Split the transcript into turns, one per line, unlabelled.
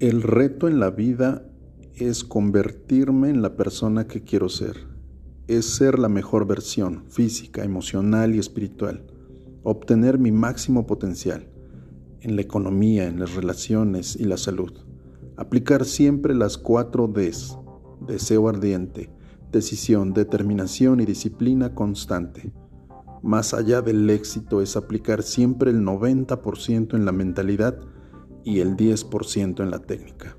El reto en la vida es convertirme en la persona que quiero ser. Es ser la mejor versión física, emocional y espiritual. Obtener mi máximo potencial en la economía, en las relaciones y la salud. Aplicar siempre las cuatro Ds. Deseo ardiente, decisión, determinación y disciplina constante. Más allá del éxito es aplicar siempre el 90% en la mentalidad y el 10% en la técnica.